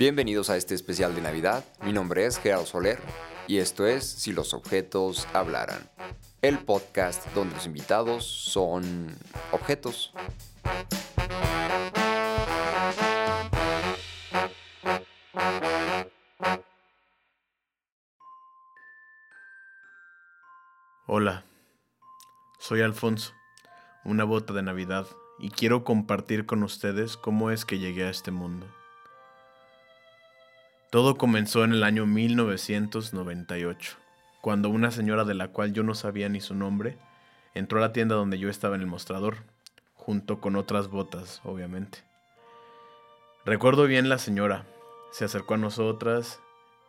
Bienvenidos a este especial de Navidad. Mi nombre es Gerardo Soler y esto es Si los objetos hablaran, el podcast donde los invitados son objetos. Hola, soy Alfonso, una bota de Navidad y quiero compartir con ustedes cómo es que llegué a este mundo. Todo comenzó en el año 1998, cuando una señora de la cual yo no sabía ni su nombre entró a la tienda donde yo estaba en el mostrador, junto con otras botas, obviamente. Recuerdo bien la señora, se acercó a nosotras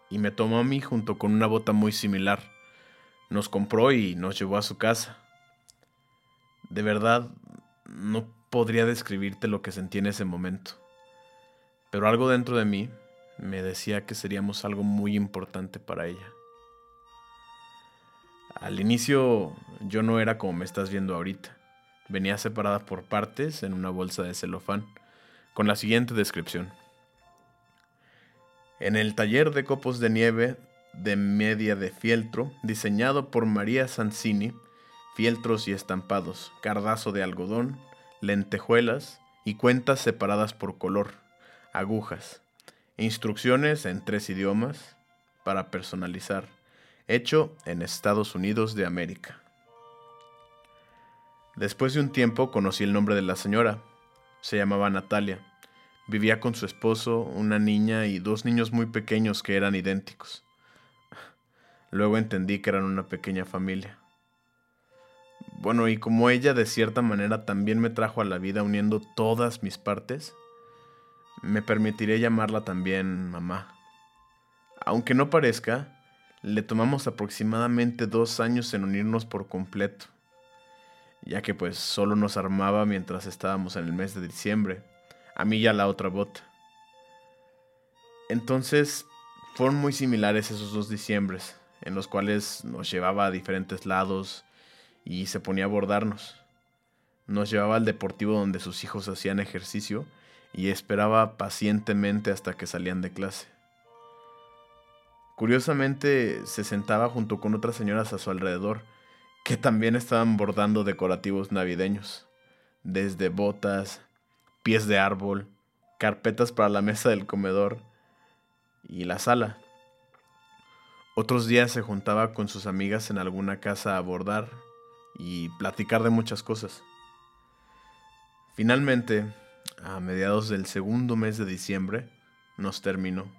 y me tomó a mí junto con una bota muy similar. Nos compró y nos llevó a su casa. De verdad, no podría describirte lo que sentí en ese momento. Pero algo dentro de mí me decía que seríamos algo muy importante para ella. Al inicio yo no era como me estás viendo ahorita. Venía separada por partes en una bolsa de celofán, con la siguiente descripción. En el taller de copos de nieve de media de fieltro, diseñado por María Sanzini, fieltros y estampados, cardazo de algodón, lentejuelas y cuentas separadas por color, agujas, instrucciones en tres idiomas para personalizar, hecho en Estados Unidos de América. Después de un tiempo conocí el nombre de la señora. Se llamaba Natalia. Vivía con su esposo, una niña y dos niños muy pequeños que eran idénticos. Luego entendí que eran una pequeña familia. Bueno, y como ella de cierta manera también me trajo a la vida uniendo todas mis partes, me permitiré llamarla también mamá. Aunque no parezca, le tomamos aproximadamente dos años en unirnos por completo, ya que pues solo nos armaba mientras estábamos en el mes de diciembre, a mí y a la otra bota. Entonces, fueron muy similares esos dos diciembres, en los cuales nos llevaba a diferentes lados, y se ponía a abordarnos. Nos llevaba al deportivo donde sus hijos hacían ejercicio y esperaba pacientemente hasta que salían de clase. Curiosamente se sentaba junto con otras señoras a su alrededor, que también estaban bordando decorativos navideños, desde botas, pies de árbol, carpetas para la mesa del comedor y la sala. Otros días se juntaba con sus amigas en alguna casa a bordar y platicar de muchas cosas. Finalmente, a mediados del segundo mes de diciembre, nos terminó.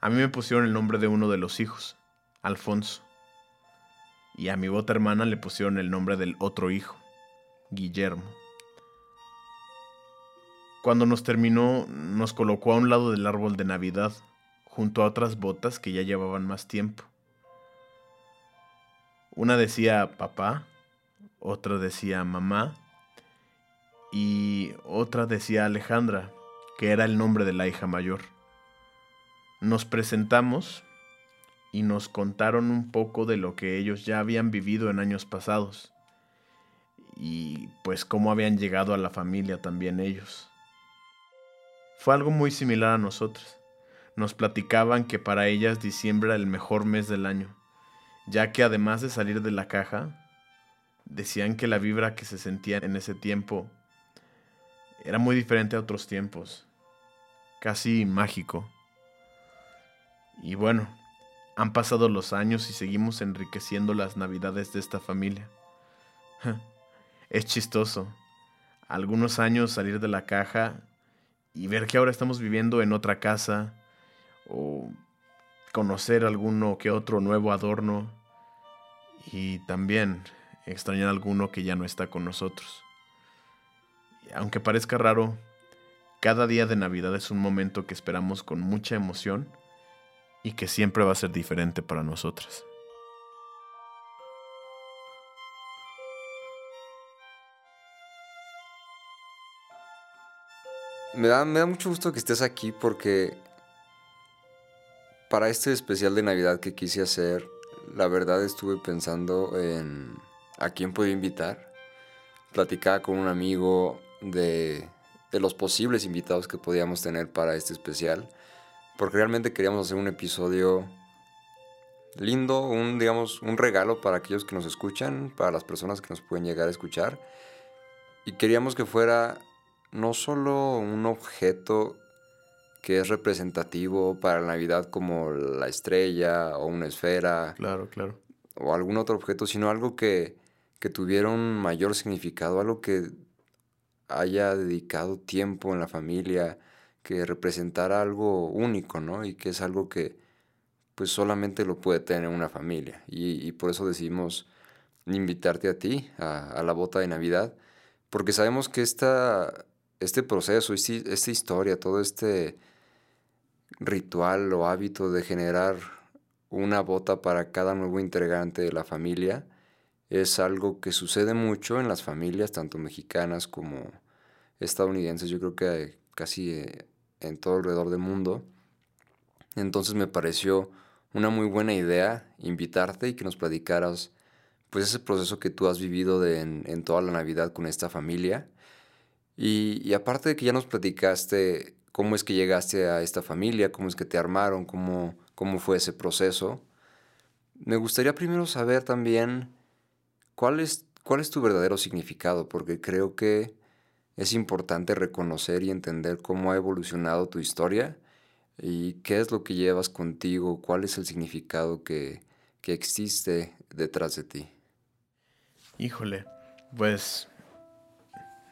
A mí me pusieron el nombre de uno de los hijos, Alfonso. Y a mi bota hermana le pusieron el nombre del otro hijo, Guillermo. Cuando nos terminó, nos colocó a un lado del árbol de Navidad, junto a otras botas que ya llevaban más tiempo. Una decía papá otra decía mamá y otra decía Alejandra, que era el nombre de la hija mayor. Nos presentamos y nos contaron un poco de lo que ellos ya habían vivido en años pasados y pues cómo habían llegado a la familia también ellos. Fue algo muy similar a nosotros. Nos platicaban que para ellas diciembre era el mejor mes del año, ya que además de salir de la caja, decían que la vibra que se sentía en ese tiempo era muy diferente a otros tiempos, casi mágico. Y bueno, han pasado los años y seguimos enriqueciendo las navidades de esta familia. Es chistoso. Algunos años salir de la caja y ver que ahora estamos viviendo en otra casa o conocer alguno que otro nuevo adorno y también extrañar a alguno que ya no está con nosotros. Aunque parezca raro, cada día de Navidad es un momento que esperamos con mucha emoción y que siempre va a ser diferente para nosotras. Me da, me da mucho gusto que estés aquí porque para este especial de Navidad que quise hacer, la verdad estuve pensando en a quién puedo invitar. Platicaba con un amigo de, de los posibles invitados que podíamos tener para este especial, porque realmente queríamos hacer un episodio lindo, un digamos un regalo para aquellos que nos escuchan, para las personas que nos pueden llegar a escuchar. Y queríamos que fuera no solo un objeto que es representativo para la Navidad como la estrella o una esfera. Claro, claro. O algún otro objeto, sino algo que, que tuviera un mayor significado, algo que haya dedicado tiempo en la familia, que representara algo único, ¿no? Y que es algo que pues solamente lo puede tener una familia. Y, por eso decidimos invitarte a ti, a, la bota de Navidad, porque sabemos que esta, este proceso, esta historia, todo este ritual o hábito de generar una bota para cada nuevo integrante de la familia es algo que sucede mucho en las familias, tanto mexicanas como estadounidenses. Yo creo que casi eh, en todo alrededor del mundo. Entonces me pareció una muy buena idea invitarte y que nos platicaras pues ese proceso que tú has vivido en, toda la Navidad con esta familia. Y, y, aparte de que ya nos platicaste cómo es que llegaste a esta familia, cómo es que te armaron, cómo, cómo fue ese proceso, me gustaría primero saber también cuál es, cuál es tu verdadero significado, porque creo que es importante reconocer y entender cómo ha evolucionado tu historia y qué es lo que llevas contigo, cuál es el significado que, existe detrás de ti. Híjole, pues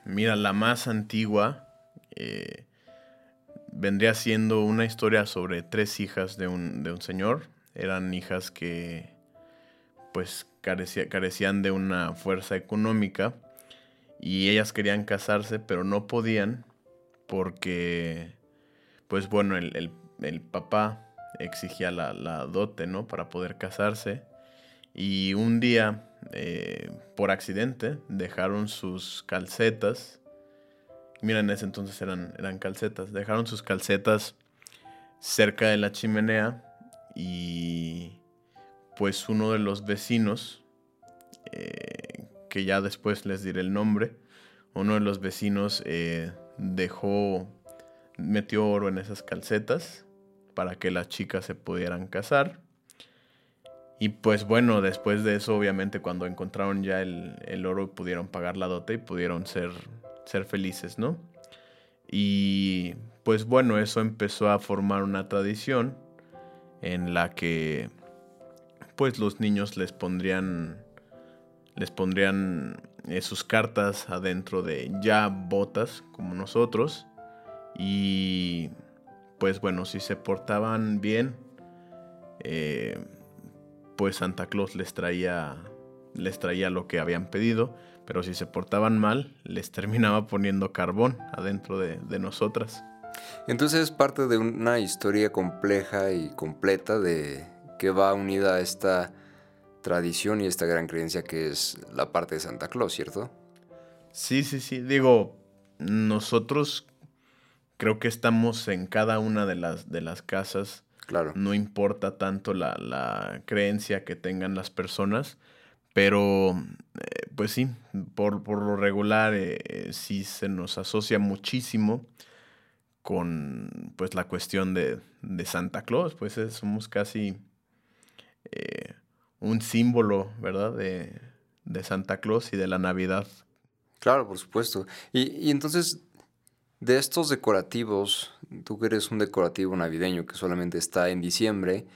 mira, la más antigua eh, vendría siendo una historia sobre tres hijas de un, de un señor. Eran hijas que pues carecían de una fuerza económica y ellas querían casarse, pero no podían porque, pues bueno, el, papá exigía la, dote, ¿no? Para poder casarse. Y un día, eh, por accidente, dejaron sus calcetas. Mira, en ese entonces eran, eran calcetas. Dejaron sus calcetas cerca de la chimenea y pues uno de los vecinos eh, que ya después les diré el nombre, uno de los vecinos eh, dejó, metió oro en esas calcetas para que las chicas se pudieran casar. Y pues bueno, después de eso, obviamente, cuando encontraron ya el, oro, pudieron pagar la dote y pudieron ser, ser felices, ¿no? Y pues bueno, eso empezó a formar una tradición en la que pues los niños les pondrían les pondrían eh, sus cartas adentro de ya botas como nosotros. Y pues bueno si se portaban bien eh, pues Santa Claus les traía les traía lo que habían pedido. Pero si se portaban mal les terminaba poniendo carbón adentro de, de nosotras. Entonces es parte de una historia compleja y completa de que va unida a esta tradición y esta gran creencia que es la parte de Santa Claus, ¿cierto? Sí, sí, sí. Digo, nosotros creo que estamos en cada una de las, de las casas. Claro. No importa tanto la, creencia que tengan las personas, pero eh, pues sí, por, lo regular eh, sí se nos asocia muchísimo con pues la cuestión de, Santa Claus, pues somos casi eh, un símbolo, ¿verdad? De, Santa Claus y de la Navidad. Claro, por supuesto. Y, entonces, de estos decorativos, tú que eres un decorativo navideño que solamente está en diciembre,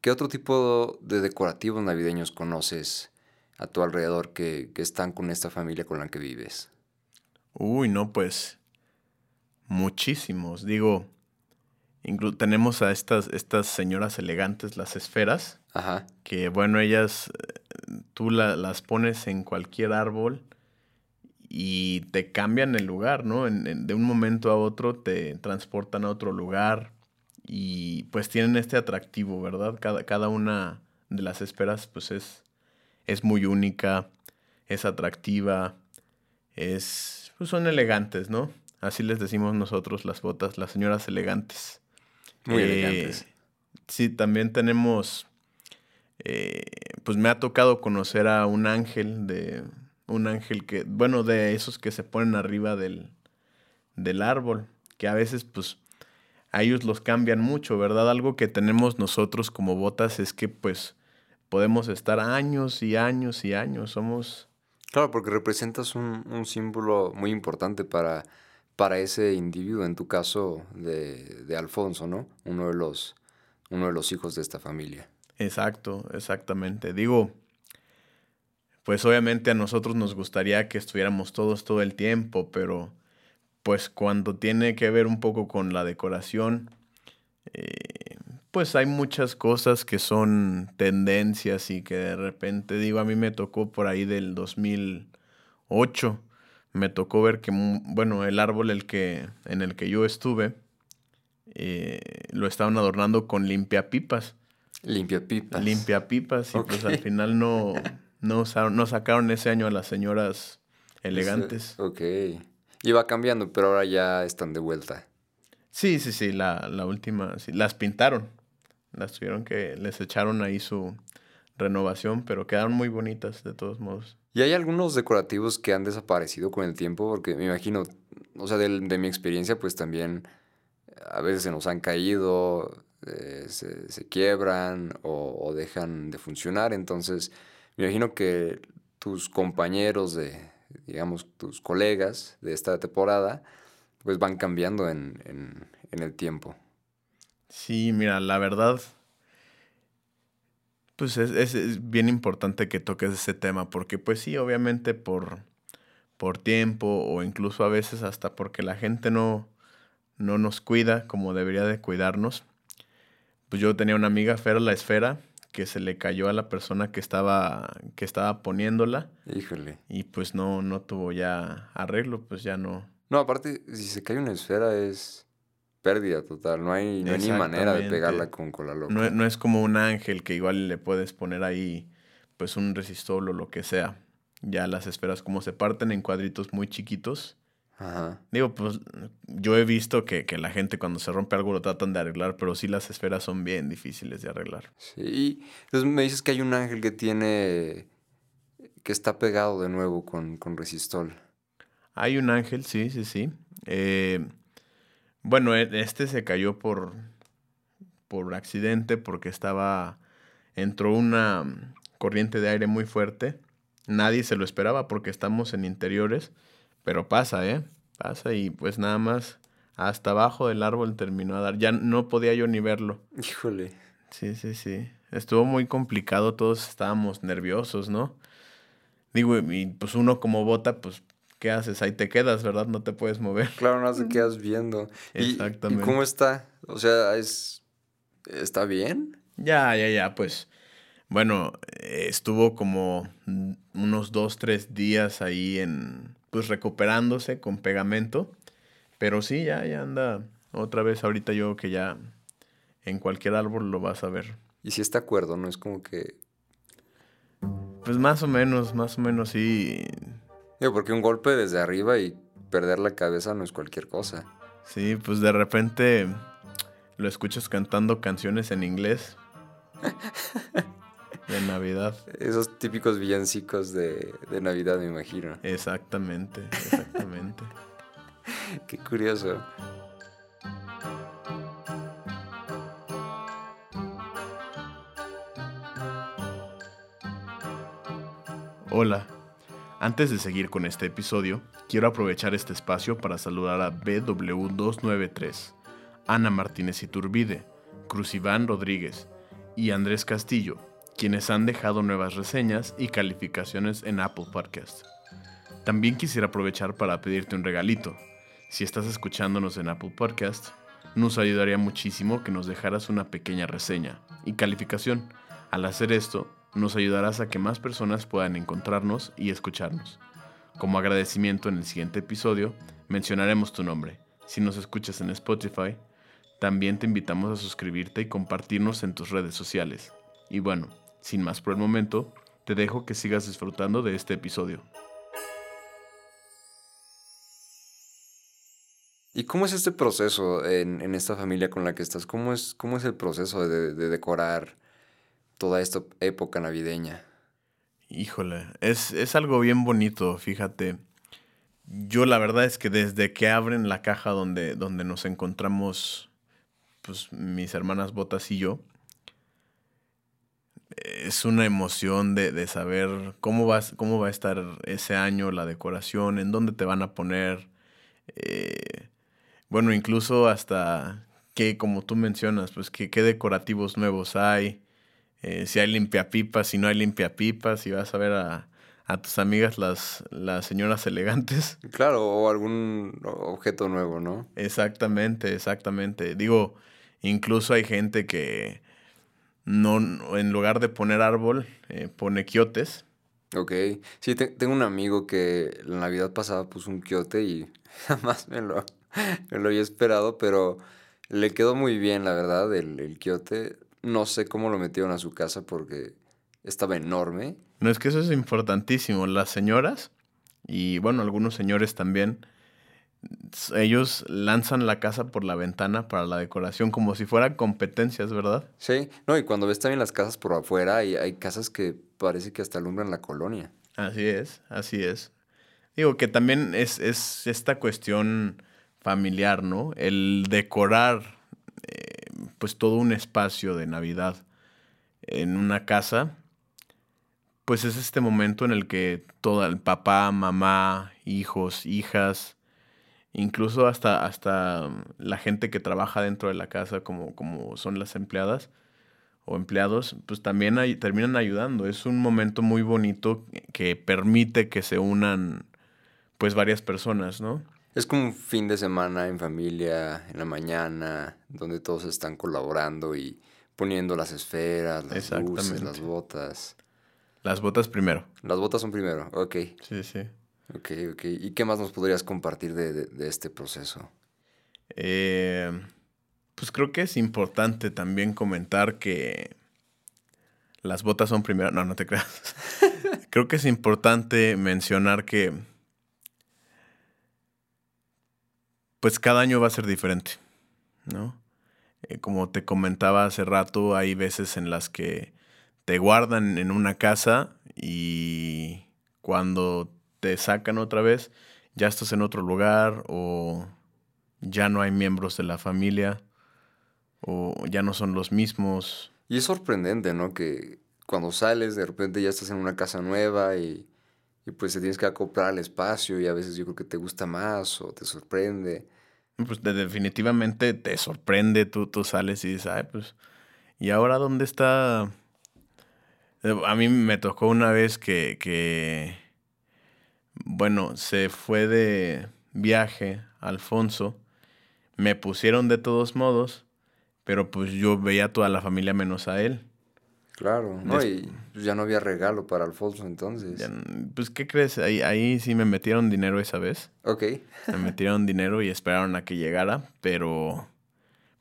¿qué otro tipo de decorativos navideños conoces a tu alrededor que, que están con esta familia con la que vives? Uy, no, pues muchísimos. Digo, tenemos a estas, estas señoras elegantes, las esferas. Ajá. Que bueno, ellas eh, tú las pones en cualquier árbol y te cambian el lugar, ¿no? de un momento a otro te transportan a otro lugar y pues tienen este atractivo, ¿verdad? Cada, cada una de las esferas pues es, es muy única, es atractiva, es, pues son elegantes, ¿no? Así les decimos nosotros las botas, las señoras elegantes. Muy eh, elegantes. Sí, también tenemos, eh, pues me ha tocado conocer a un ángel de, un ángel que, bueno, de esos que se ponen arriba del, del árbol, que a veces pues a ellos los cambian mucho, ¿verdad? Algo que tenemos nosotros como botas es que pues podemos estar años y años y años, somos... Claro, porque representas un, un símbolo muy importante para, para ese individuo, en tu caso de, de Alfonso, ¿no? Uno de, los, uno de los hijos de esta familia. Exacto, exactamente. Digo, pues obviamente a nosotros nos gustaría que estuviéramos todos todo el tiempo, pero pues cuando tiene que ver un poco con la decoración, eh, pues hay muchas cosas que son tendencias y que de repente, digo, a mí me tocó por ahí del 2008, me tocó ver que, bueno, el árbol el que, en el que yo estuve, eh, lo estaban adornando con limpia pipas. Limpia pipas. Limpia pipas y pues al final no, no, no sacaron ese año a las señoras elegantes. ok. Iba cambiando, pero ahora ya están de vuelta. Sí, sí, sí, la, la última, sí, las pintaron. Las tuvieron que, les echaron ahí su renovación, pero quedaron muy bonitas de todos modos. ¿Y hay algunos decorativos que han desaparecido con el tiempo? Porque me imagino, o sea, de, de mi experiencia, pues también a veces se nos han caído, eh, se, se, quiebran o, o, dejan de funcionar. Entonces, me imagino que tus compañeros de, digamos, tus colegas de esta temporada, pues van cambiando en, en, en el tiempo. Sí, mira, la verdad, pues es, es, es, bien importante que toques ese tema, porque pues sí, obviamente por, por tiempo o incluso a veces hasta porque la gente no, no nos cuida como debería de cuidarnos. Pues yo tenía una amiga, Fer la Esfera, que se le cayó a la persona que estaba, que estaba poniéndola. Híjole. Y pues no, no tuvo ya arreglo, pues ya no. No, aparte, si se cae una esfera es pérdida total. No hay, no hay ni manera de pegarla con cola loca. No, no, es como un ángel que igual le puedes poner ahí pues un resistol o lo que sea. Ya las esferas como se parten en cuadritos muy chiquitos. Ajá. Digo, pues yo he visto que, que, la gente cuando se rompe algo lo tratan de arreglar, pero sí las esferas son bien difíciles de arreglar. Sí, entonces me dices que hay un ángel que tiene, que está pegado de nuevo con, con resistol. Hay un ángel, sí, sí, sí. Eh, bueno, este se cayó por, por accidente porque estaba, entró una corriente de aire muy fuerte. Nadie se lo esperaba porque estamos en interiores. Pero pasa, ¿eh? Pasa y pues nada más hasta abajo del árbol terminó a dar. Ya no podía yo ni verlo. Híjole. Sí, sí, sí. Estuvo muy complicado, todos estábamos nerviosos, ¿no? Digo, y pues uno como bota, pues, ¿qué haces? Ahí te quedas, ¿verdad? No te puedes mover. Claro, no te quedas viendo. Exactamente. ¿Y, cómo está? O sea, es ¿está bien? Ya, ya, ya, pues. Bueno, estuvo como unos dos, tres días ahí en, pues recuperándose con pegamento. Pero sí, ya, ya anda otra vez ahorita yo que ya en cualquier árbol lo vas a ver. Y si está acuerdo, ¿no? Es como que... Pues más o menos, más o menos sí. Digo, porque un golpe desde arriba y perder la cabeza no es cualquier cosa. Sí, pues de repente lo escuchas cantando canciones en inglés. De Navidad. Esos típicos villancicos de, de Navidad, me imagino. Exactamente, exactamente. Qué curioso. Hola. Antes de seguir con este episodio, quiero aprovechar este espacio para saludar a BW293, Ana Martínez Iturbide, Cruziván Rodríguez y Andrés Castillo, quienes han dejado nuevas reseñas y calificaciones en Apple Podcast. También quisiera aprovechar para pedirte un regalito. Si estás escuchándonos en Apple Podcast, nos ayudaría muchísimo que nos dejaras una pequeña reseña y calificación. Al hacer esto, nos ayudarás a que más personas puedan encontrarnos y escucharnos. Como agradecimiento en el siguiente episodio, mencionaremos tu nombre. Si nos escuchas en Spotify, también te invitamos a suscribirte y compartirnos en tus redes sociales. Y bueno, sin más por el momento, te dejo que sigas disfrutando de este episodio. ¿Y cómo es este proceso en, en, esta familia con la que estás? ¿Cómo es, cómo es el proceso de, de decorar toda esta época navideña? Híjole, es, es algo bien bonito, fíjate. Yo la verdad es que desde que abren la caja donde, donde nos encontramos pues mis hermanas Botas y yo, es una emoción de, saber cómo, cómo va a estar ese año la decoración, en dónde te van a poner. Eh, bueno, incluso hasta qué, como tú mencionas, pues qué, qué decorativos nuevos hay. Eh, si hay limpiapipas, si no hay limpiapipas, si vas a ver a, a tus amigas las, las señoras elegantes. Claro, o algún objeto nuevo, ¿no? Exactamente, exactamente. Digo, incluso hay gente que no, en lugar de poner árbol, eh, pone quiotes. Ok. Sí, tengo un amigo que la Navidad pasada puso un quiote y jamás me lo, me lo había esperado, pero le quedó muy bien, la verdad, el, el quiote. No sé cómo lo metieron a su casa porque estaba enorme. No, es que eso es importantísimo. Las señoras, y bueno, algunos señores también, ellos lanzan la casa por la ventana para la decoración como si fueran competencias, ¿verdad? Sí, no, y cuando ves también las casas por afuera, hay, hay casas que parece que hasta alumbran la colonia. Así es, así es. Digo que también es, es esta cuestión familiar, ¿no? El decorar eh, pues todo un espacio de Navidad en una casa, pues es este momento en el que todo el papá, mamá, hijos, hijas, incluso hasta, hasta la gente que trabaja dentro de la casa, como, como son las empleadas o empleados, pues también terminan ayudando. Es un momento muy bonito que permite que se unan pues varias personas, ¿no? Es como un fin de semana en familia, en la mañana, donde todos están colaborando y poniendo las esferas, las luces, las botas. Las botas primero. Las botas son primero, ok. Sí, sí. Ok, ok. ¿Y qué más nos podrías compartir de, este proceso? Eh, pues creo que es importante también comentar que las botas son primero. No, no te creas. creo que es importante mencionar que pues cada año va a ser diferente, ¿no? Eh, como te comentaba hace rato, hay veces en las que te guardan en una casa y cuando te sacan otra vez, ya estás en otro lugar o ya no hay miembros de la familia o ya no son los mismos. Y es sorprendente, ¿no? Que cuando sales de repente ya estás en una casa nueva y, pues te tienes que acoplar al espacio y a veces yo creo que te gusta más o te sorprende. Pues definitivamente te sorprende, tú, tú sales y dices, ay, pues, ¿y ahora dónde está? A mí me tocó una vez que, que bueno, se fue de viaje Alfonso, me pusieron de todos modos, pero pues yo veía a toda la familia menos a él. Claro, no, y pues, ya no había regalo para Alfonso entonces. pues, ¿qué crees? Ahí, ahí sí me metieron dinero esa vez. Ok. me metieron dinero y esperaron a que llegara, pero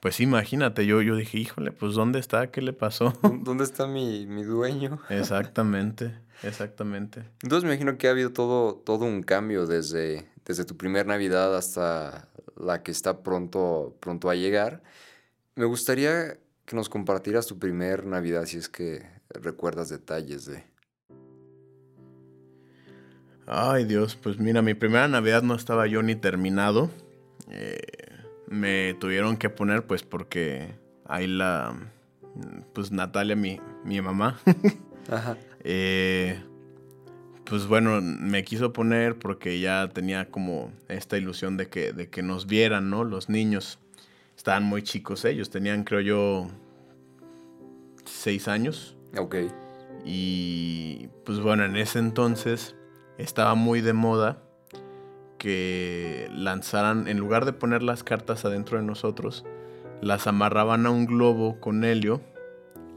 pues imagínate, yo, yo dije, híjole, pues ¿dónde está? ¿Qué le pasó? ¿Dónde está mi, mi dueño? Exactamente. Exactamente. Entonces me imagino que ha habido todo, todo un cambio desde, desde tu primer Navidad hasta la que está pronto, pronto a llegar. Me gustaría que nos compartieras tu primer Navidad, si es que recuerdas detalles de... Ay Dios, pues mira, mi primera Navidad no estaba yo ni terminado. Eh, me tuvieron que poner pues porque ahí la... Pues Natalia, mi, mi mamá. Ajá. Eh, pues bueno, me quiso poner porque ya tenía como esta ilusión de que, de que nos vieran, ¿no? Los niños. Estaban muy chicos ellos, tenían creo yo seis años. Ok. Y pues bueno, en ese entonces estaba muy de moda que lanzaran, en lugar de poner las cartas adentro de nosotros, las amarraban a un globo con helio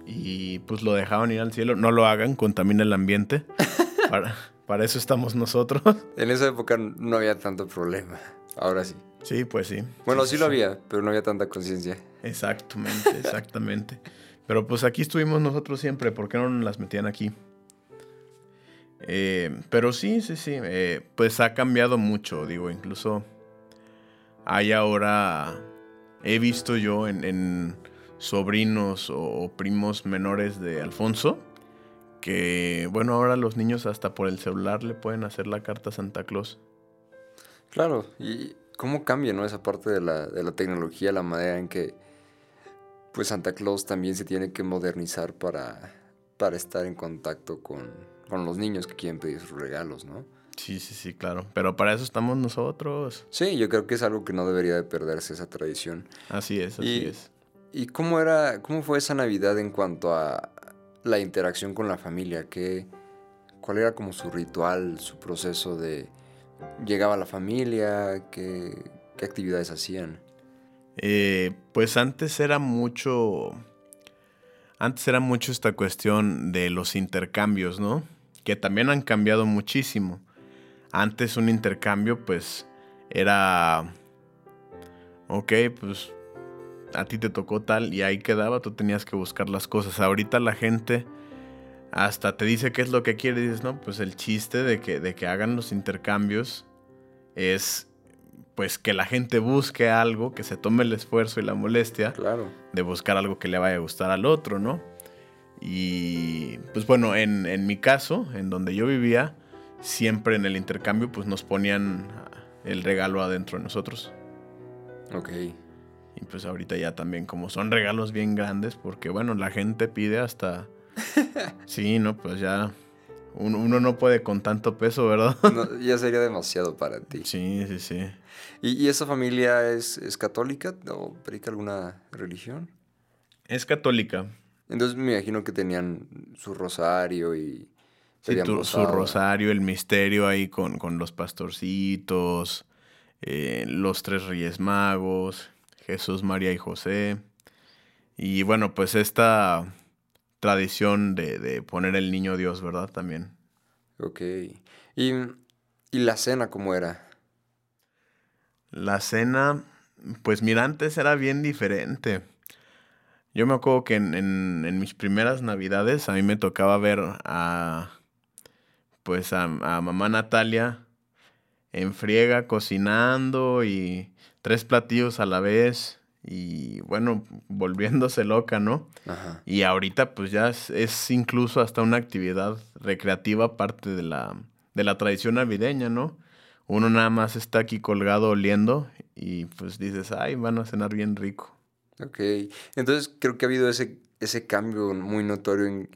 y pues lo dejaban ir al cielo. No lo hagan, contamina el ambiente. para, para eso estamos nosotros. En esa época no había tanto problema. Ahora sí. Sí, pues sí. Bueno, sí, lo había, pero no había tanta conciencia. Exactamente, exactamente. pero pues aquí estuvimos nosotros siempre. ¿Por qué no nos las metían aquí? Eh, pero sí, sí, sí. Eh, pues ha cambiado mucho. Digo, incluso hay ahora. He visto yo en sobrinos o primos menores de Alfonso, que bueno, ahora los niños hasta por el celular le pueden hacer la carta a Santa Claus. Claro, y cómo cambia ¿no? esa parte de la, de la tecnología, la manera en que pues Santa Claus también se tiene que modernizar para, para estar en contacto con, con los niños que quieren pedir sus regalos, ¿no? Sí, sí, sí, claro. Pero para eso estamos nosotros. Sí, yo creo que es algo que no debería de perderse esa tradición. Así es, así Y- es. ¿Y cómo era, cómo fue esa Navidad en cuanto a la interacción con la familia? ¿Qué, ¿Cuál era como su ritual, su proceso de llegaba la familia? ¿Qué, qué actividades hacían? Eh, pues antes era mucho. Antes era mucho esta cuestión de los intercambios, ¿no? Que también han cambiado muchísimo. Antes un intercambio, pues, era. Ok, pues. A ti te tocó tal y ahí quedaba, tú tenías que buscar las cosas. Ahorita la gente hasta te dice qué es lo que quiere y dices, no, pues el chiste de que, de que hagan los intercambios es pues que la gente busque algo, que se tome el esfuerzo y la molestia Claro. de buscar algo que le vaya a gustar al otro, ¿no? Y pues bueno, en, en mi caso, en donde yo vivía, siempre en el intercambio pues nos ponían el regalo adentro de nosotros. Ok. Y pues ahorita ya también como son regalos bien grandes, porque bueno, la gente pide hasta... Sí, no, pues ya uno, uno no puede con tanto peso, ¿verdad? No, ya sería demasiado para ti. Sí, sí, sí. ¿Y, y esa familia es, es católica o predica alguna religión? Es católica. Entonces me imagino que tenían su rosario y... Sí, tu- su rosario, el misterio ahí con, con los pastorcitos, eh, los tres reyes magos, Jesús, María y José. Y bueno, pues esta tradición de, de poner el niño Dios, ¿verdad? También. Ok. ¿Y, y la cena cómo era? La cena, pues mira, antes era bien diferente. Yo me acuerdo que en, en- en mis primeras navidades a mí me tocaba ver a, pues a, a mamá Natalia en friega cocinando y tres platillos a la vez y bueno, volviéndose loca, ¿no? Ajá. Y ahorita pues ya es, es incluso hasta una actividad recreativa parte de la, de la tradición navideña, ¿no? Uno nada más está aquí colgado oliendo y pues dices, ay, van a cenar bien rico. Ok. Entonces creo que ha habido ese, ese cambio muy notorio en,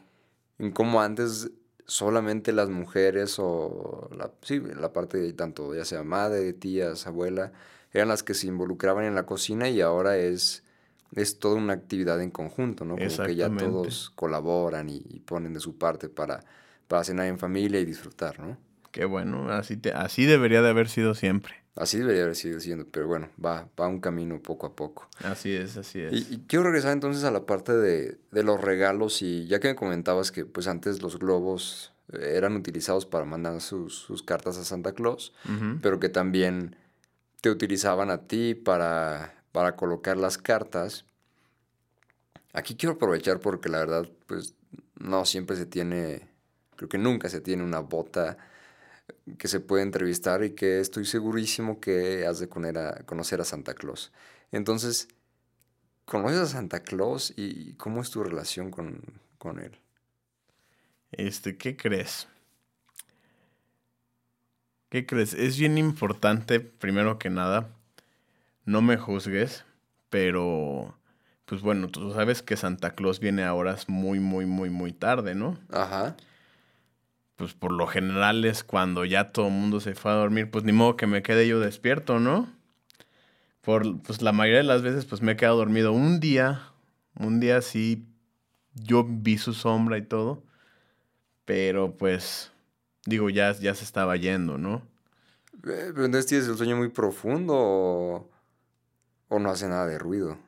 en cómo antes solamente las mujeres o la, sí, la parte de tanto ya sea madre, tías, abuela, eran las que se involucraban en la cocina y ahora es, es toda una actividad en conjunto, ¿no? Como que ya todos colaboran y, y ponen de su parte para, para cenar en familia y disfrutar, ¿no? Qué bueno, así, te, así debería de haber sido siempre. Así debería haber sido siendo, pero bueno, va, va un camino poco a poco. Así es, así es. Y, y quiero regresar entonces a la parte de, de los regalos y ya que me comentabas que pues antes los globos eh, eran utilizados para mandar sus, sus cartas a Santa Claus, pero que también te utilizaban a ti para, para colocar las cartas. Aquí quiero aprovechar porque la verdad pues no siempre se tiene, creo que nunca se tiene una bota que se puede entrevistar y que estoy segurísimo que has de conocer a, Santa Claus. Entonces, ¿conoces a Santa Claus y cómo es tu relación con, con él? Este, ¿qué crees? ¿Qué crees? Es bien importante, primero que nada, no me juzgues, pero pues bueno, tú sabes que Santa Claus viene a horas muy, muy, muy, muy tarde, ¿no? Ajá. Pues por lo general es cuando ya todo el mundo se fue a dormir, pues ni modo que me quede yo despierto, ¿no? Por, pues la mayoría de las veces pues me he quedado dormido un día, un día sí, yo vi su sombra y todo, pero pues digo, ya, ya se estaba yendo, ¿no? Eh, Pero entonces tienes el sueño muy profundo o, o no hace nada de ruido.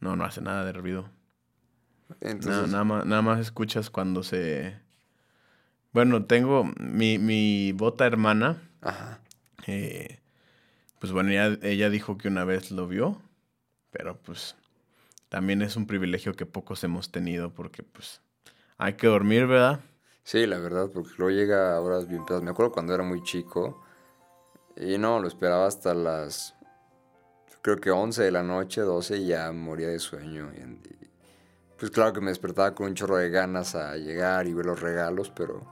No, no hace nada de ruido. Entonces, nada, más, nada más escuchas cuando se... Bueno, tengo mi, mi bota hermana, ajá. eh, pues bueno, ella, ella dijo que una vez lo vio, pero pues también es un privilegio que pocos hemos tenido porque pues hay que dormir, ¿verdad? Sí, la verdad, porque luego llega a horas bien pesadas. Me acuerdo cuando era muy chico y no, lo esperaba hasta las, creo que 11 de la noche, 12 y ya moría de sueño. Pues claro que me despertaba con un chorro de ganas a llegar y ver los regalos, pero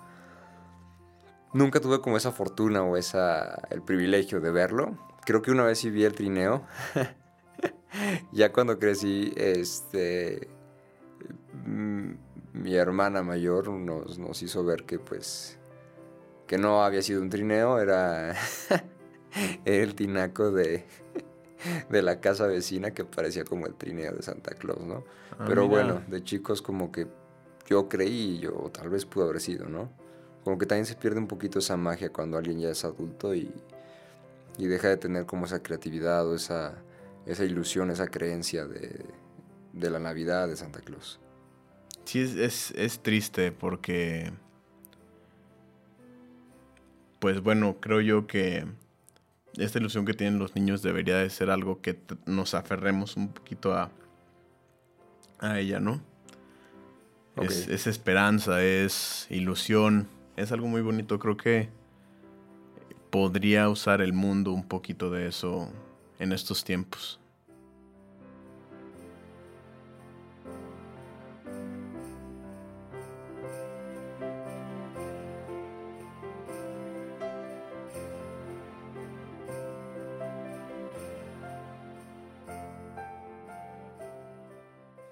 nunca tuve como esa fortuna o esa, el privilegio de verlo. Creo que una vez sí vi el trineo. ya cuando crecí, este, mm, mi hermana mayor nos, nos hizo ver que pues, que no había sido un trineo, era, el tinaco de, de la casa vecina que parecía como el trineo de Santa Claus, ¿no? Ah, Pero mira. bueno, de chicos como que yo creí yo tal vez pudo haber sido, ¿no? Como que también se pierde un poquito esa magia cuando alguien ya es adulto y, y deja de tener como esa creatividad o esa, esa ilusión, esa creencia de, de la Navidad de Santa Claus. Sí, es, es, es triste porque... Pues bueno, creo yo que esta ilusión que tienen los niños debería de ser algo que nos aferremos un poquito a, a ella, ¿no? Es, es esperanza, es ilusión, es algo muy bonito. Creo que podría usar el mundo un poquito de eso en estos tiempos.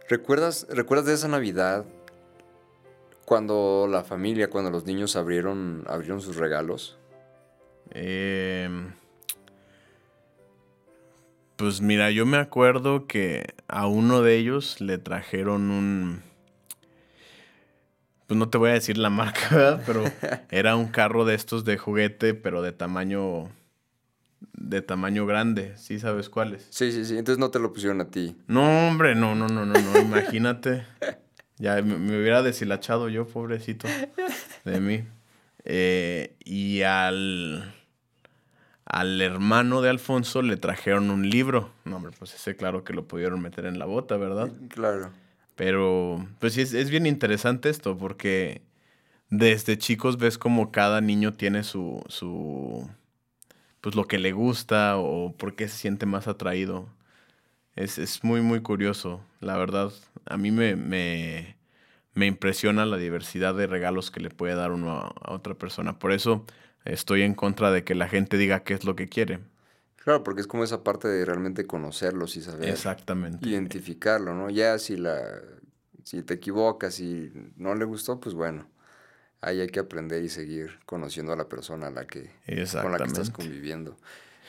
¿Recuerdas, ¿Recuerdas de esa Navidad cuando la familia, cuando los niños abrieron, abrieron sus regalos? Em, pues mira, yo me acuerdo que a uno de ellos le trajeron un... Pues no te voy a decir la marca, ¿verdad? Pero era un carro de estos de juguete, pero de tamaño... De tamaño grande, ¿sí sabes cuáles? Sí, sí, sí. Entonces no te lo pusieron a ti. No, hombre, no, no, no, no, no, imagínate. Ya me, me hubiera deshilachado yo, pobrecito, de mí. Eh, y al, al hermano de Alfonso le trajeron un libro. No, hombre, pues ese claro que lo pudieron meter en la bota, ¿verdad? Claro. Pero, pues sí, es, es bien interesante esto, porque desde chicos ves como cada niño tiene su, su, pues lo que le gusta o por qué se siente más atraído. Es, es muy, muy curioso, la verdad. A mí me, me, me impresiona la diversidad de regalos que le puede dar uno a, a otra persona. Por eso estoy en contra de que la gente diga qué es lo que quiere. Claro, porque es como esa parte de realmente conocerlos y saber Exactamente. identificarlo, ¿no? Ya si la si te equivocas y no le gustó, pues bueno, ahí hay que aprender y seguir conociendo a la persona a la que con la que estás conviviendo.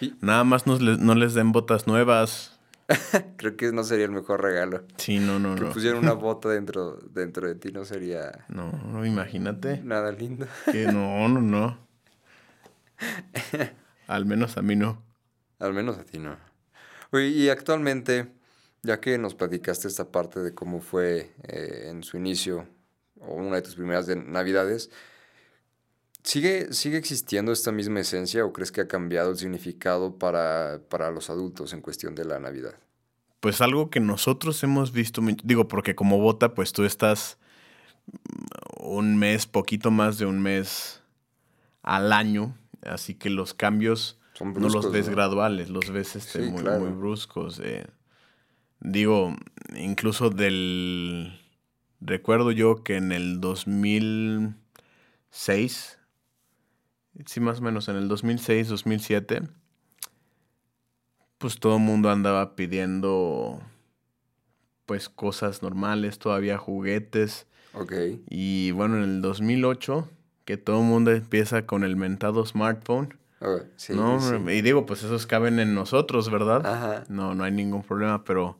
Y Nada más nos le- no les den botas nuevas. creo que no sería el mejor regalo. Sí, no, no, Que no. pusieran una bota dentro dentro de ti no sería No, no, imagínate. nada lindo. Que no, no, no. Al menos a mí no. Al menos a ti no. Oye, y actualmente, ya que nos platicaste esta parte de cómo fue eh, en su inicio, o una de tus primeras de Navidades, ¿sigue, ¿sigue existiendo esta misma esencia o crees que ha cambiado el significado para, para los adultos en cuestión de la Navidad? Pues algo que nosotros hemos visto, digo, porque como bota, pues tú estás un mes, poquito más de un mes al año, así que los cambios Son no los ves ¿no? graduales, los ves este, Sí, muy, claro. muy bruscos. eh. Digo, incluso del... Recuerdo yo que en el 2006, sí más o menos en el 2006, 2007, pues todo el mundo andaba pidiendo pues cosas normales, todavía juguetes. Ok. Y bueno, en el 2008, que todo el mundo empieza con el mentado smartphone. Sí, no, sí. y digo, pues esos caben en nosotros, ¿verdad? Ajá. No, no hay ningún problema, pero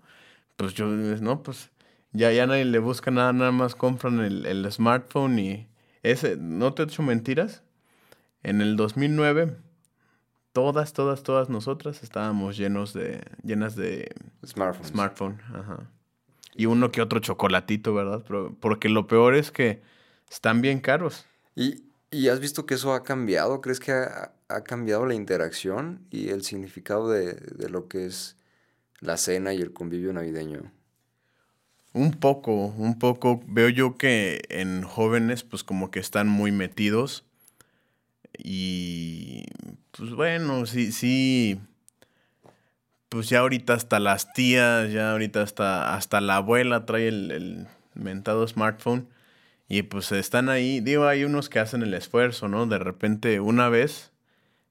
pues yo, no, pues ya, ya nadie le busca nada, nada más compran el, el smartphone y ese, no te he hecho mentiras, en el 2009 todas, todas, todas nosotras estábamos llenos de, llenas de Smartphones. smartphone, ajá. Y uno que otro chocolatito, ¿verdad? Pero, porque lo peor es que están bien caros. ¿Y, y has visto que eso ha cambiado? ¿Crees que ha, ha cambiado la interacción y el significado de, de lo que es la cena y el convivio navideño? Un poco, un poco. Veo yo que en jóvenes, pues como que están muy metidos. Y pues bueno, sí, sí. Pues ya ahorita hasta las tías, ya ahorita hasta, hasta la abuela trae el, el mentado smartphone. Y pues están ahí. Digo, hay unos que hacen el esfuerzo, ¿no? De repente, una vez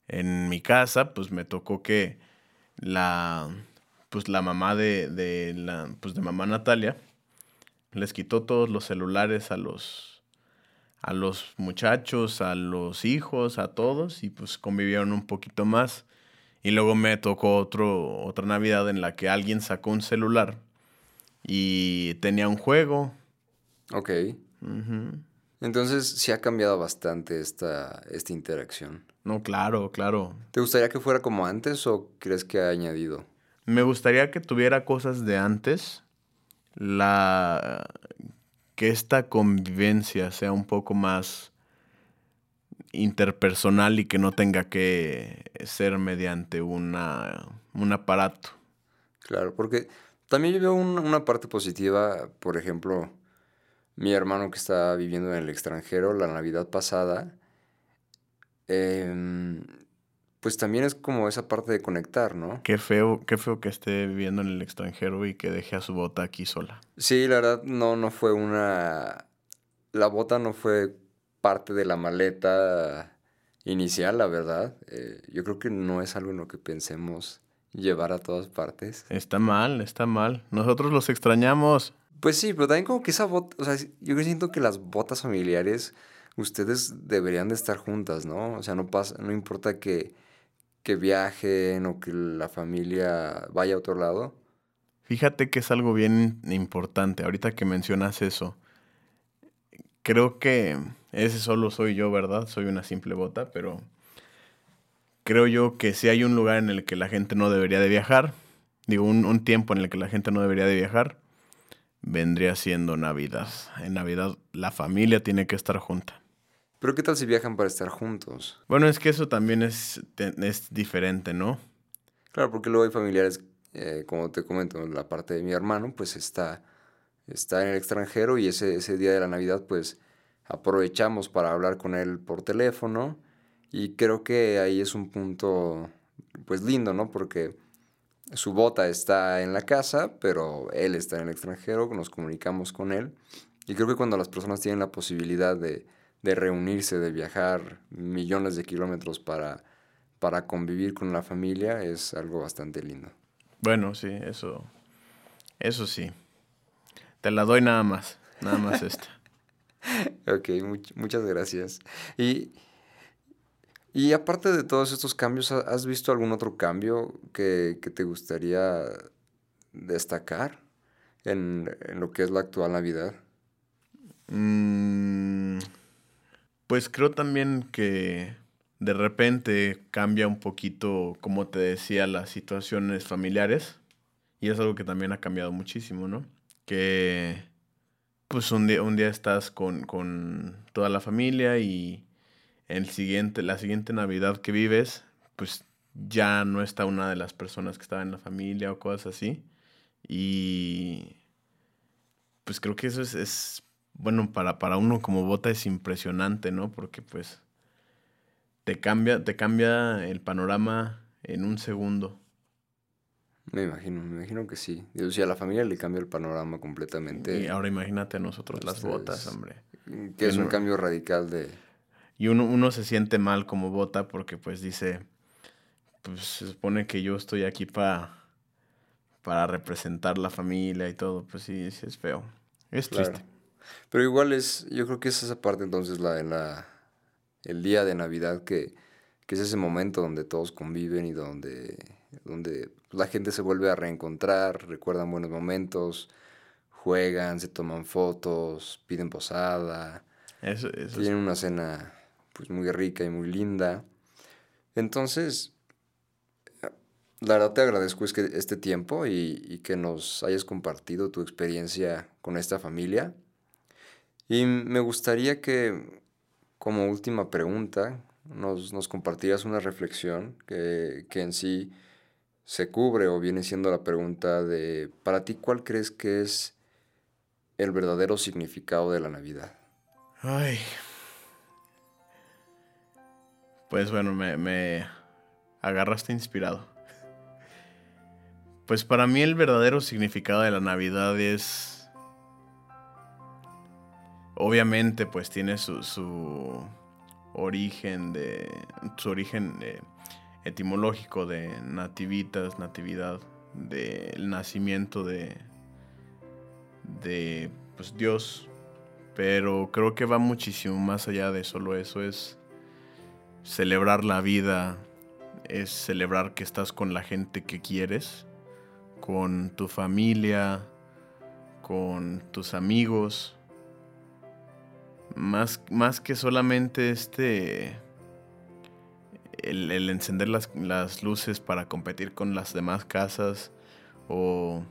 en mi casa, pues me tocó que la pues la mamá de, de la, pues de mamá Natalia, les quitó todos los celulares a los, a los muchachos, a los hijos, a todos, y pues convivieron un poquito más. Y luego me tocó otro, otra Navidad en la que alguien sacó un celular y tenía un juego. Ok. Entonces sí ha cambiado bastante esta, esta interacción. No, claro, claro. ¿Te gustaría que fuera como antes o crees que ha añadido? Me gustaría que tuviera cosas de antes. La que esta convivencia sea un poco más interpersonal y que no tenga que ser mediante una, un aparato. Claro, porque también yo veo una parte positiva, por ejemplo, mi hermano que está viviendo en el extranjero la Navidad pasada, em, pues también es como esa parte de conectar, ¿no? Qué feo, qué feo que esté viviendo en el extranjero y que deje a su bota aquí sola. Sí, la verdad no, no fue una... La bota no fue parte de la maleta inicial, la verdad. Eh, yo creo que no es algo en lo que pensemos llevar a todas partes. Está mal, está mal. Nosotros los extrañamos. Pues sí, pero también como que esa bota, o sea, yo siento que las botas familiares, ustedes deberían de estar juntas, ¿no? O sea, no pasa, no importa que, que viajen o que la familia vaya a otro lado. Fíjate que es algo bien importante, ahorita que mencionas eso. Creo que ese solo soy yo, ¿verdad? Soy una simple bota, pero creo yo que si hay un lugar en el que la gente no debería de viajar, digo, un, tiempo en el que la gente no debería de viajar, vendría siendo Navidad. En Navidad la familia tiene que estar junta. Pero ¿qué tal si viajan para estar juntos? Bueno, es que eso también es, es diferente, ¿no? Claro, porque luego hay familiares, eh, como te comento, la parte de mi hermano, pues está, está en el extranjero y ese, ese día de la Navidad, pues aprovechamos para hablar con él por teléfono y creo que ahí es un punto, pues lindo, ¿no? Porque su bota está en la casa, pero él está en el extranjero, nos comunicamos con él. Y creo que cuando las personas tienen la posibilidad de, reunirse, de viajar millones de kilómetros para, para convivir con la familia, es algo bastante lindo. Bueno, sí, eso, eso sí. Te la doy nada más, nada más esta. ok, muchas gracias. Y y aparte de todos estos cambios, ¿has visto algún otro cambio que, te gustaría destacar en, lo que es la actual Navidad? Mm, pues creo también que de repente cambia un poquito, como te decía, las situaciones familiares. Y es algo que también ha cambiado muchísimo, ¿no? Que pues un día, un día estás con, con toda la familia y el siguiente, la siguiente Navidad que vives, pues ya no está una de las personas que estaba en la familia o cosas así. Y pues creo que eso es, bueno, para, para uno como bota es impresionante, ¿no? Porque pues te cambia, te cambia el panorama en un segundo. Me imagino, me imagino que sí. O sea, a la familia le cambia el panorama completamente. Y ahora imagínate a nosotros las botas, hombre. Que es un cambio radical de, y uno, uno se siente mal como bota porque pues dice, pues se supone que yo estoy aquí para para representar la familia y todo, pues sí, sí es feo. Es triste. Pero igual es, yo creo que es esa parte entonces la de la el día de Navidad que, que es ese momento donde todos conviven y donde, donde la gente se vuelve a reencontrar, recuerdan buenos momentos, juegan, se toman fotos, piden posada, eso, eso tienen una cena pues muy rica y muy linda. Entonces, la verdad te agradezco es que este tiempo y, que nos hayas compartido tu experiencia con esta familia. Y me gustaría que, como última pregunta, nos, nos compartieras una reflexión que, que en sí se cubre o viene siendo la pregunta de, para ti, ¿cuál crees que es el verdadero significado de la Navidad? Ay, pues bueno, me, agarraste inspirado. Pues para mí el verdadero significado de la Navidad es... Obviamente pues tiene su, su origen de... su origen eh, etimológico de nativitas, natividad, del nacimiento de, de pues, Dios. Pero creo que va muchísimo más allá de solo eso. Es celebrar la vida, es celebrar que estás con la gente que quieres, con tu familia, con tus amigos. Más, más que solamente este... El, encender las, las luces para competir con las demás casas o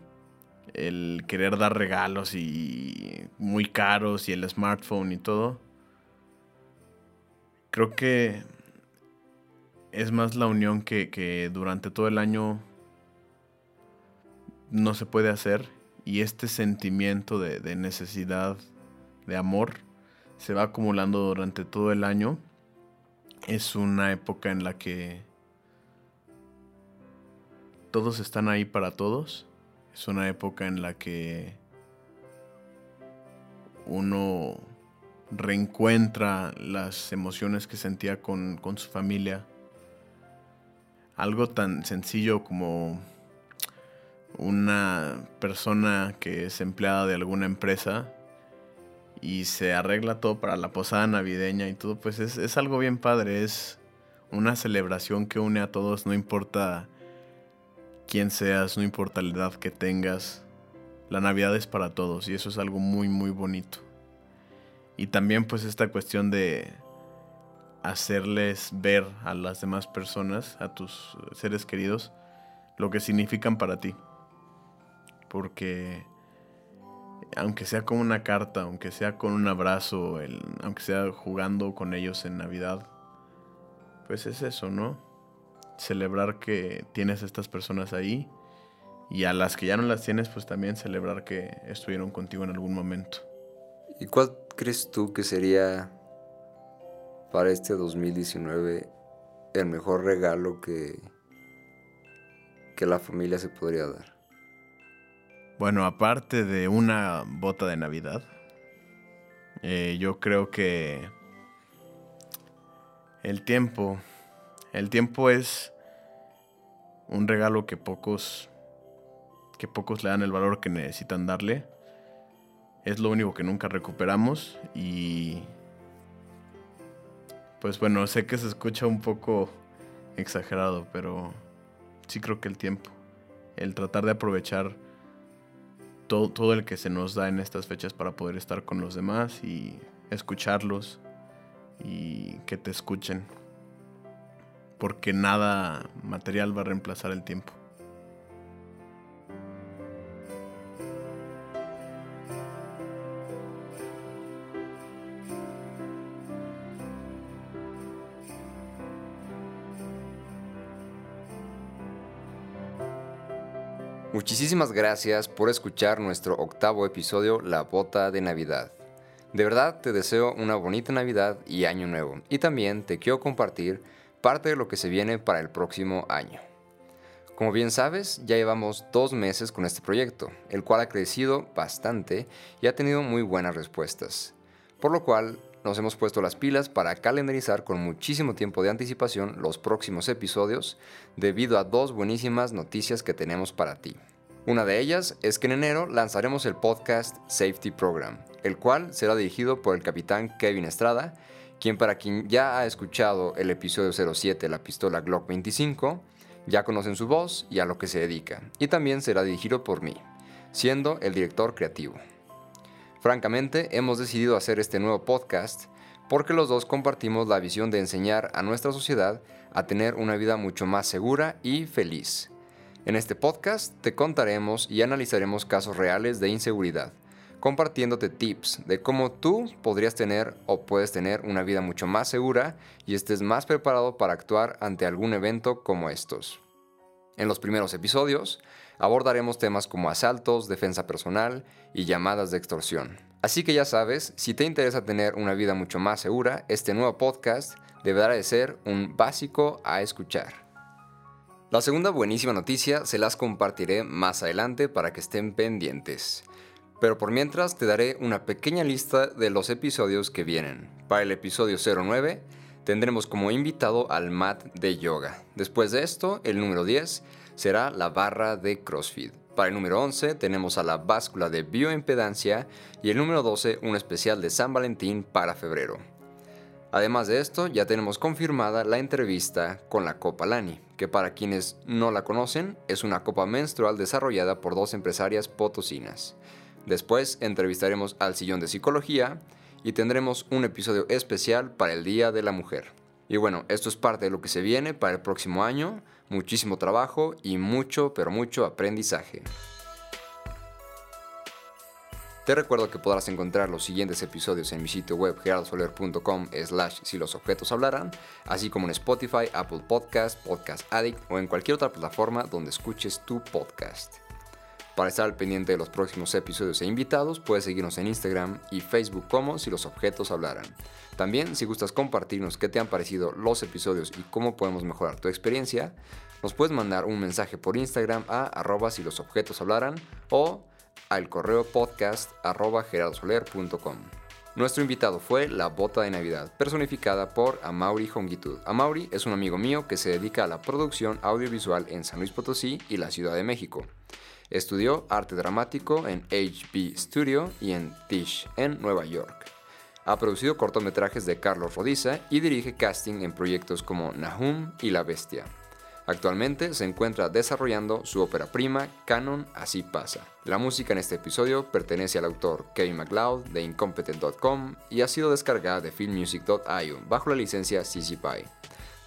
el querer dar regalos y muy caros y el smartphone y todo. Creo que es más la unión que, durante todo el año no se puede hacer y este sentimiento de, de, necesidad de amor se va acumulando durante todo el año. Es una época en la que todos están ahí para todos. Es una época en la que uno reencuentra las emociones que sentía con, con su familia algo tan sencillo como una persona que es empleada de alguna empresa y se arregla todo para la posada navideña y todo, pues es, algo bien padre, es una celebración que une a todos, no importa quién seas, no importa la edad que tengas, la Navidad es para todos y eso es algo muy muy bonito. Y también pues esta cuestión de hacerles ver a las demás personas, a tus seres queridos, lo que significan para ti. Porque aunque sea con una carta, aunque sea con un abrazo, aunque sea jugando con ellos en Navidad, pues es eso, ¿no? Celebrar que tienes a estas personas ahí y a las que ya no las tienes, pues también celebrar que estuvieron contigo en algún momento. ¿Y cuál crees tú que sería para este 2019 el mejor regalo que, que la familia se podría dar? Bueno, aparte de una bota de Navidad, eh, yo creo que el tiempo, el tiempo es un regalo que pocos, que pocos le dan el valor que necesitan darle. Es lo único que nunca recuperamos y pues bueno, sé que se escucha un poco exagerado, pero sí creo que el tiempo, el tratar de aprovechar todo, todo el que se nos da en estas fechas para poder estar con los demás y escucharlos y que te escuchen, porque nada material va a reemplazar el tiempo. Muchísimas gracias por escuchar nuestro octavo episodio La Bota de Navidad. De verdad te deseo una bonita Navidad y Año Nuevo y también te quiero compartir parte de lo que se viene para el próximo año. Como bien sabes, ya llevamos dos meses con este proyecto, el cual ha crecido bastante y ha tenido muy buenas respuestas, por lo cual nos hemos puesto las pilas para calendarizar con muchísimo tiempo de anticipación los próximos episodios debido a dos buenísimas noticias que tenemos para ti. Una de ellas es que en enero lanzaremos el podcast Safety Program, el cual será dirigido por el capitán Kevin Estrada, quien para quien ya ha escuchado el episodio 07, la pistola Glock 25, ya conocen su voz y a lo que se dedica, y también será dirigido por mí, siendo el director creativo. Francamente, hemos decidido hacer este nuevo podcast porque los dos compartimos la visión de enseñar a nuestra sociedad a tener una vida mucho más segura y feliz en este podcast te contaremos y analizaremos casos reales de inseguridad, compartiéndote tips de cómo tú podrías tener o puedes tener una vida mucho más segura y estés más preparado para actuar ante algún evento como estos. En los primeros episodios abordaremos temas como asaltos, defensa personal y llamadas de extorsión. Así que ya sabes, si te interesa tener una vida mucho más segura, este nuevo podcast deberá de ser un básico a escuchar. La segunda buenísima noticia se las compartiré más adelante para que estén pendientes. Pero por mientras te daré una pequeña lista de los episodios que vienen. Para el episodio 09 tendremos como invitado al Mat de Yoga. Después de esto, el número 10, será la barra de CrossFit. Para el número 11 tenemos a la báscula de bioimpedancia y el número 12 un especial de San Valentín para febrero. Además de esto, ya tenemos confirmada la entrevista con la Copa Lani, que para quienes no la conocen, es una copa menstrual desarrollada por dos empresarias potosinas. Después entrevistaremos al sillón de psicología y tendremos un episodio especial para el Día de la Mujer. Y bueno, esto es parte de lo que se viene para el próximo año, muchísimo trabajo y mucho, pero mucho aprendizaje. Te recuerdo que podrás encontrar los siguientes episodios en mi sitio web gerardosoler.com slash si los objetos hablaran, así como en Spotify, Apple Podcast, Podcast Addict o en cualquier otra plataforma donde escuches tu podcast. Para estar al pendiente de los próximos episodios e invitados, puedes seguirnos en Instagram y Facebook como si los objetos hablaran. También, si gustas compartirnos qué te han parecido los episodios y cómo podemos mejorar tu experiencia, nos puedes mandar un mensaje por Instagram a arroba si los objetos hablaran o al correo podcast gerardosoler.com. Nuestro invitado fue la bota de Navidad, personificada por Amauri Hongitud. Amauri es un amigo mío que se dedica a la producción audiovisual en San Luis Potosí y la Ciudad de México. Estudió arte dramático en HB Studio y en Tisch, en Nueva York. Ha producido cortometrajes de Carlos Rodiza y dirige casting en proyectos como Nahum y La Bestia. Actualmente se encuentra desarrollando su ópera prima, Canon Así pasa. La música en este episodio pertenece al autor Kevin MacLeod de Incompetent.com y ha sido descargada de filmmusic.io bajo la licencia CC BY.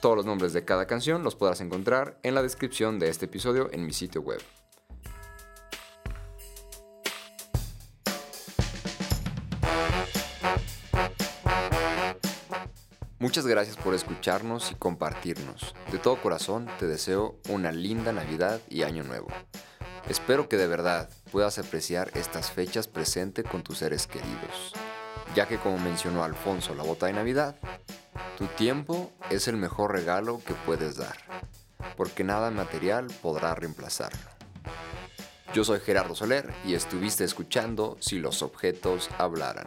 Todos los nombres de cada canción los podrás encontrar en la descripción de este episodio en mi sitio web. Muchas gracias por escucharnos y compartirnos. De todo corazón te deseo una linda Navidad y Año Nuevo. Espero que de verdad puedas apreciar estas fechas presente con tus seres queridos, ya que como mencionó Alfonso la bota de Navidad, tu tiempo es el mejor regalo que puedes dar, porque nada material podrá reemplazarlo. Yo soy Gerardo Soler y estuviste escuchando Si los objetos hablaran.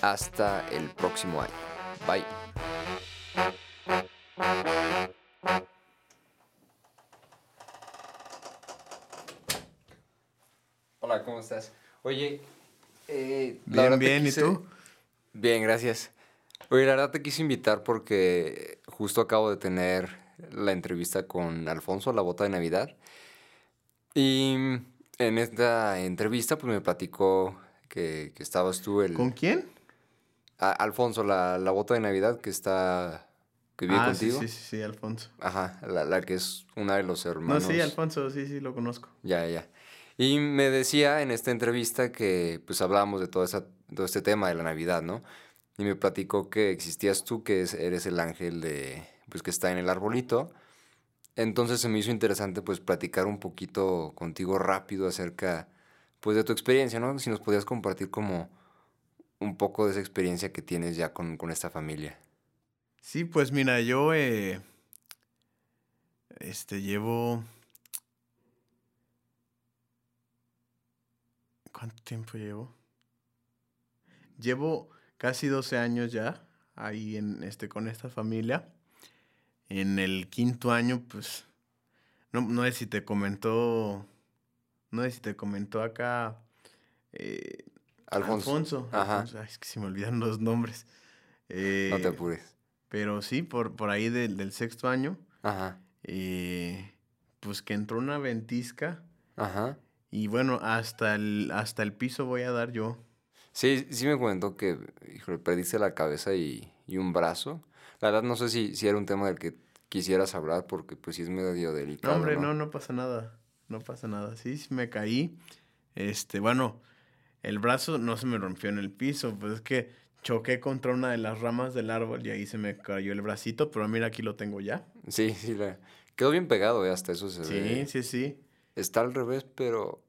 Hasta el próximo año. Bye. Hola, ¿cómo estás? Oye, eh, Bien, bien, ¿y tú? Bien, gracias. Oye, la verdad te quise invitar porque justo acabo de tener la entrevista con Alfonso, la bota de Navidad. Y en esta entrevista pues me platicó que, que estabas tú el... ¿Con quién? A- Alfonso, la, la bota de Navidad que está... que vive ah, contigo. sí, sí, sí, Alfonso. Ajá, la, la que es una de los No, hermanos. sí, Alfonso, sí, sí, lo conozco. Ya, ya. Y me decía en esta entrevista que pues hablábamos de todo, esa, todo este tema de la Navidad, ¿no? Y me platicó que existías tú, que es- eres el ángel de, pues que está en el arbolito. Entonces se me hizo interesante pues platicar un poquito contigo rápido acerca pues de tu experiencia, ¿no? Si nos podías compartir como un poco de esa experiencia que tienes ya con, con esta familia. Sí, pues mira, yo eh, este llevo ¿Cuánto tiempo llevo? Llevo casi 12 años ya ahí en este con esta familia. En el quinto año, pues no, no sé si te comentó no sé si te comentó acá eh, Alfonso. Alfonso. Ajá. Alfonso, ay, es que se me olvidan los nombres. Eh, No te apures. pero sí, por, por ahí del, del sexto año, Ajá, eh, pues que entró una ventisca ajá. y bueno, hasta el, hasta el piso voy a dar yo. Sí, sí me comentó que, perdiste la cabeza y, y un brazo. La verdad no sé si, si era un tema del que quisieras hablar porque pues sí es medio No, delicado, hombre, ¿no? no, no pasa nada, no pasa nada. Sí, sí me caí. Este, bueno, el brazo no se me rompió en el piso, pues es que choqué contra una de las ramas del árbol y ahí se me cayó el bracito, pero mira, aquí lo tengo ya. Sí, sí, la- quedó bien pegado, ¿eh? hasta eso se Sí, ve. sí, sí. Está al revés, pero,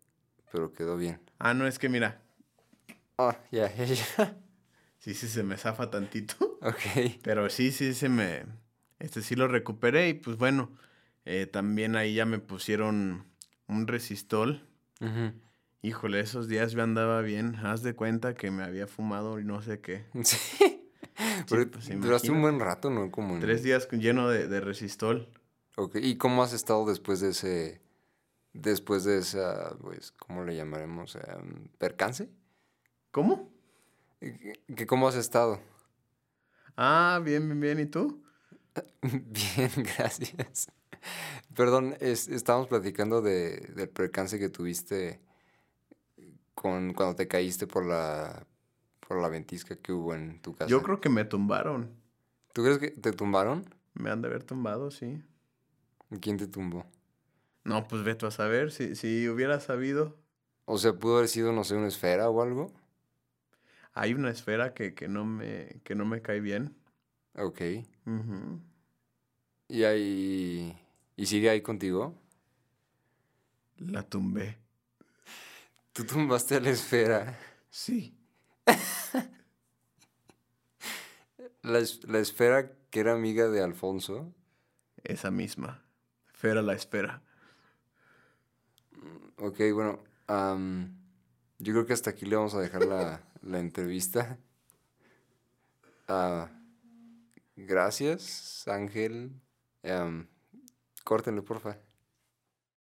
pero quedó bien. Ah, no, es que mira, Ah, ya, ya, ya. sí, sí, se me zafa tantito. Ok. Pero sí, sí, se me. Este sí lo recuperé y pues bueno, eh, también ahí ya me pusieron un resistol. Ujú. Híjole, esos días yo andaba bien. Haz de cuenta que me había fumado y no sé qué. Sí. Pero pues, duraste un buen rato, ¿no? Como en- Tres días lleno de, de resistol. Ok, ¿y cómo has estado después de ese, después de esa, pues, ¿cómo le llamaremos? Em, ¿Percance? ¿Cómo? ¿Que ¿Cómo has estado? Ah, bien, bien, bien. ¿Y tú? Bien, gracias. Perdón, es- estábamos platicando de, del percance que tuviste con, cuando te caíste por la, por la ventisca que hubo en tu casa. Yo creo que me tumbaron. ¿Tú crees que te tumbaron? Me han de haber tumbado, sí. ¿Quién te tumbó? No, pues vete a saber. Si, si hubiera sabido, O sea, pudo haber sido, no sé, una esfera o algo. hay una esfera que, que, no, me, que no me cae bien. Ok. Ujú. ¿Y ahí... ¿Y sigue ahí contigo? La tumbé. Tú tumbaste a la esfera. Sí. La, la esfera que era amiga de Alfonso. Esa misma. Fera la espera. Ok, bueno, yo creo que hasta aquí le vamos a dejar la, la entrevista. Ah, gracias, Ángel. Am, córtenle, porfa.